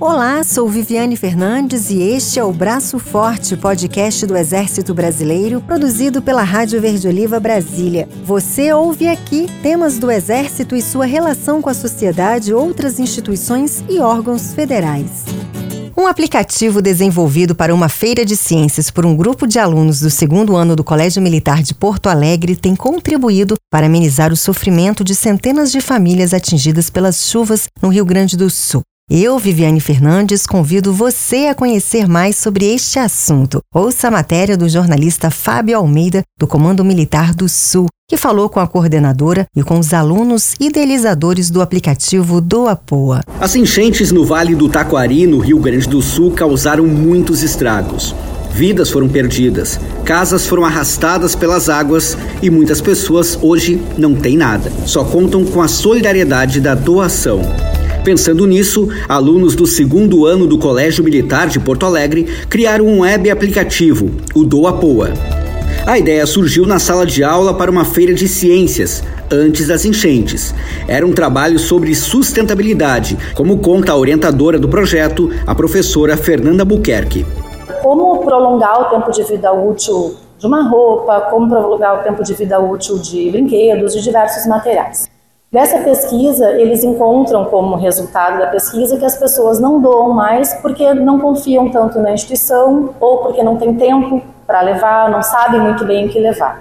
Olá, sou Viviane Fernandes e este é o Braço Forte, podcast do Exército Brasileiro, produzido pela Rádio Verde Oliva Brasília. Você ouve aqui temas do Exército e sua relação com a sociedade, outras instituições e órgãos federais. Um aplicativo desenvolvido para uma feira de ciências por um grupo de alunos do segundo ano do Colégio Militar de Porto Alegre tem contribuído para amenizar o sofrimento de centenas de famílias atingidas pelas chuvas no Rio Grande do Sul. Eu, Viviane Fernandes, convido você a conhecer mais sobre este assunto. Ouça a matéria do jornalista Fábio Almeida, do Comando Militar do Sul, que falou com a coordenadora e com os alunos idealizadores do aplicativo do Apoa. As enchentes no Vale do Taquari, no Rio Grande do Sul, causaram muitos estragos. Vidas foram perdidas, casas foram arrastadas pelas águas e muitas pessoas hoje não têm nada. Só contam com a solidariedade da doação. Pensando nisso, alunos do segundo ano do Colégio Militar de Porto Alegre criaram um web aplicativo, o Doapoa. A ideia surgiu na sala de aula para uma feira de ciências, antes das enchentes. Era um trabalho sobre sustentabilidade, como conta a orientadora do projeto, a professora Fernanda Buquerque. Como prolongar o tempo de vida útil de uma roupa, como prolongar o tempo de vida útil de brinquedos, de diversos materiais. Dessa pesquisa, eles encontram como resultado da pesquisa que as pessoas não doam mais porque não confiam tanto na instituição ou porque não tem tempo para levar, não sabem muito bem o que levar.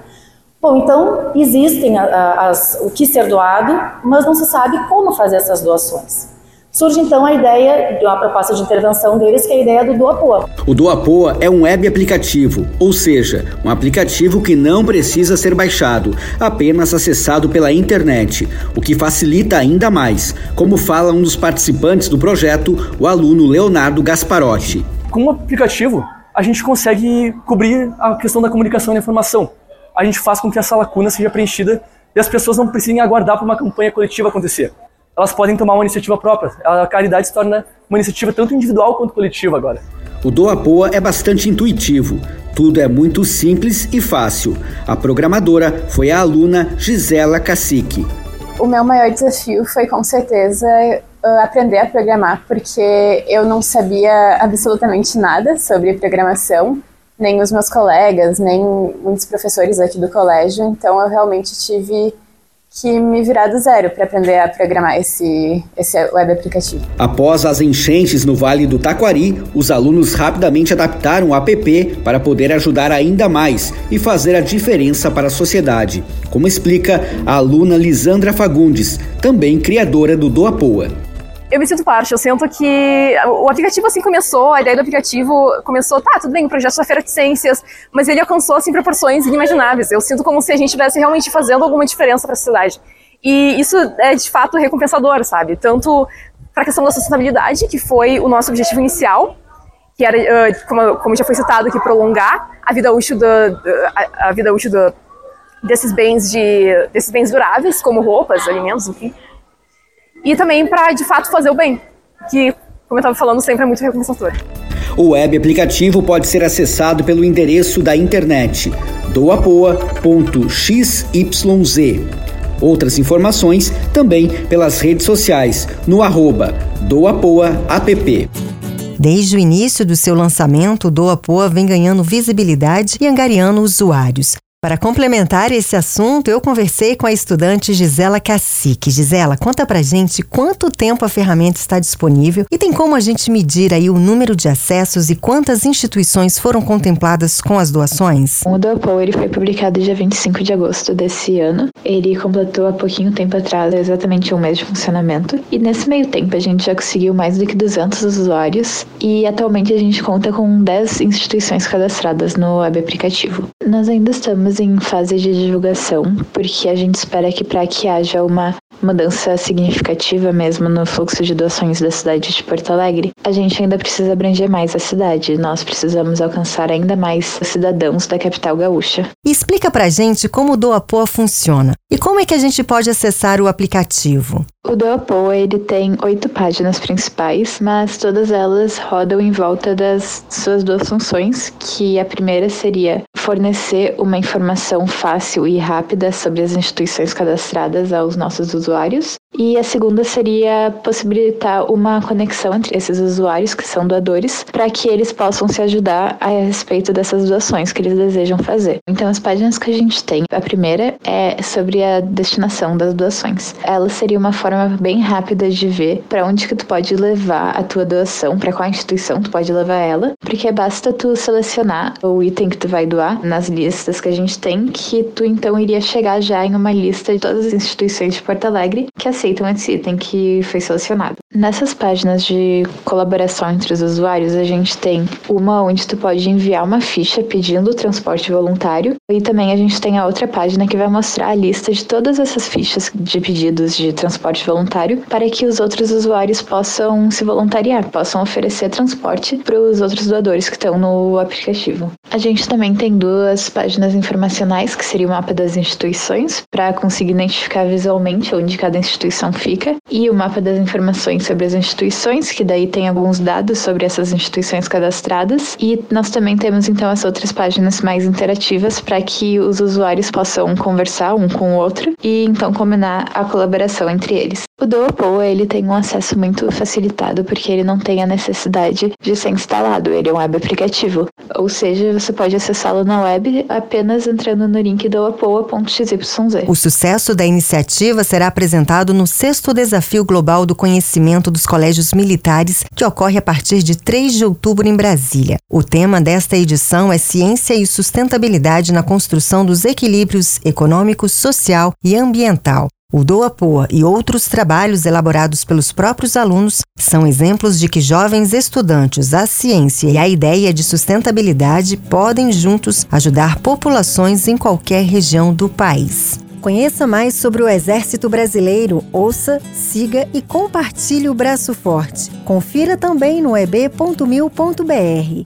Bom, então existem as, o que ser doado, mas não se sabe como fazer essas doações. Surge então a ideia de uma proposta de intervenção deles, que é a ideia do Doapoa. O Doapoa é um web aplicativo, ou seja, um aplicativo que não precisa ser baixado, apenas acessado pela internet, o que facilita ainda mais, como fala um dos participantes do projeto, o aluno Leonardo Gasparotti. Com o aplicativo, a gente consegue cobrir a questão da comunicação e da informação. A gente faz com que essa lacuna seja preenchida e as pessoas não precisem aguardar para uma campanha coletiva acontecer elas podem tomar uma iniciativa própria. A caridade se torna uma iniciativa tanto individual quanto coletiva agora. O Doa Poa é bastante intuitivo. Tudo é muito simples e fácil. A programadora foi a aluna Gisela Cacique. O meu maior desafio foi com certeza aprender a programar, porque eu não sabia absolutamente nada sobre programação, nem os meus colegas, nem muitos professores aqui do colégio, então eu realmente tive que me virar do zero para aprender a programar esse, esse web aplicativo. Após as enchentes no Vale do Taquari, os alunos rapidamente adaptaram o app para poder ajudar ainda mais e fazer a diferença para a sociedade, como explica a aluna Lisandra Fagundes, também criadora do Doapoa eu me sinto parte. Eu sinto que o aplicativo assim começou, a ideia do aplicativo começou, tá, tudo bem, o projeto da Feira de Ciências, mas ele alcançou assim proporções inimagináveis. Eu sinto como se a gente estivesse realmente fazendo alguma diferença para a sociedade. E isso é de fato recompensador, sabe? Tanto para a questão da sustentabilidade, que foi o nosso objetivo inicial, que era, como, como já foi citado aqui, prolongar a vida útil, da, a, vida útil desses bens de desses bens duráveis, como roupas, alimentos, enfim e também para de fato fazer o bem, que, como eu estava falando, sempre é muito recompensador. O web aplicativo pode ser acessado pelo endereço da internet doapoa.xyz. Outras informações também pelas redes sociais no arroba doapoaapp. Desde o início do seu lançamento, o Doapoa vem ganhando visibilidade e angariando usuários. Para complementar esse assunto, eu conversei com a estudante Gisela Cacique. Gisela, conta pra gente quanto tempo a ferramenta está disponível e tem como a gente medir aí o número de acessos e quantas instituições foram contempladas com as doações? O Doapol ele foi publicado dia 25 de agosto desse ano. Ele completou há pouquinho tempo atrás exatamente um mês de funcionamento e nesse meio tempo a gente já conseguiu mais do que 200 usuários e atualmente a gente conta com 10 instituições cadastradas no web aplicativo. Nós ainda estamos em fase de divulgação, porque a gente espera que para que haja uma mudança significativa mesmo no fluxo de doações da cidade de Porto Alegre, a gente ainda precisa abranger mais a cidade. Nós precisamos alcançar ainda mais cidadãos da capital gaúcha. Explica pra gente como o Doapoa funciona e como é que a gente pode acessar o aplicativo. O Doapoa ele tem oito páginas principais, mas todas elas rodam em volta das suas duas funções, que a primeira seria fornecer uma informação fácil e rápida sobre as instituições cadastradas aos nossos usuários usuários e a segunda seria possibilitar uma conexão entre esses usuários que são doadores, para que eles possam se ajudar a respeito dessas doações que eles desejam fazer. Então, as páginas que a gente tem, a primeira é sobre a destinação das doações. Ela seria uma forma bem rápida de ver para onde que tu pode levar a tua doação, para qual instituição tu pode levar ela, porque basta tu selecionar o item que tu vai doar nas listas que a gente tem, que tu então iria chegar já em uma lista de todas as instituições de Porto Alegre que aceitam esse item que foi selecionado. Nessas páginas de colaboração entre os usuários, a gente tem uma onde tu pode enviar uma ficha pedindo o transporte voluntário e também a gente tem a outra página que vai mostrar a lista de todas essas fichas de pedidos de transporte voluntário para que os outros usuários possam se voluntariar, possam oferecer transporte para os outros doadores que estão no aplicativo. A gente também tem duas páginas informacionais, que seria o mapa das instituições, para conseguir identificar visualmente onde cada instituição fica, e o mapa das informações sobre as instituições, que daí tem alguns dados sobre essas instituições cadastradas, e nós também temos então as outras páginas mais interativas para que os usuários possam conversar um com o outro e então combinar a colaboração entre eles. O Doapoa, ele tem um acesso muito facilitado porque ele não tem a necessidade de ser instalado, ele é um web aplicativo, ou seja, você pode acessá-lo na web apenas entrando no link doapoa.xyz. O sucesso da iniciativa será apresentado no sexto Desafio Global do Conhecimento dos Colégios Militares, que ocorre a partir de 3 de outubro em Brasília. O tema desta edição é Ciência e Sustentabilidade na Construção dos Equilíbrios Econômico, Social e Ambiental. O Doapoa e outros trabalhos elaborados pelos próprios alunos são exemplos de que jovens estudantes, a ciência e a ideia de sustentabilidade podem juntos ajudar populações em qualquer região do país. Conheça mais sobre o Exército Brasileiro, ouça, siga e compartilhe o Braço Forte. Confira também no eb.mil.br.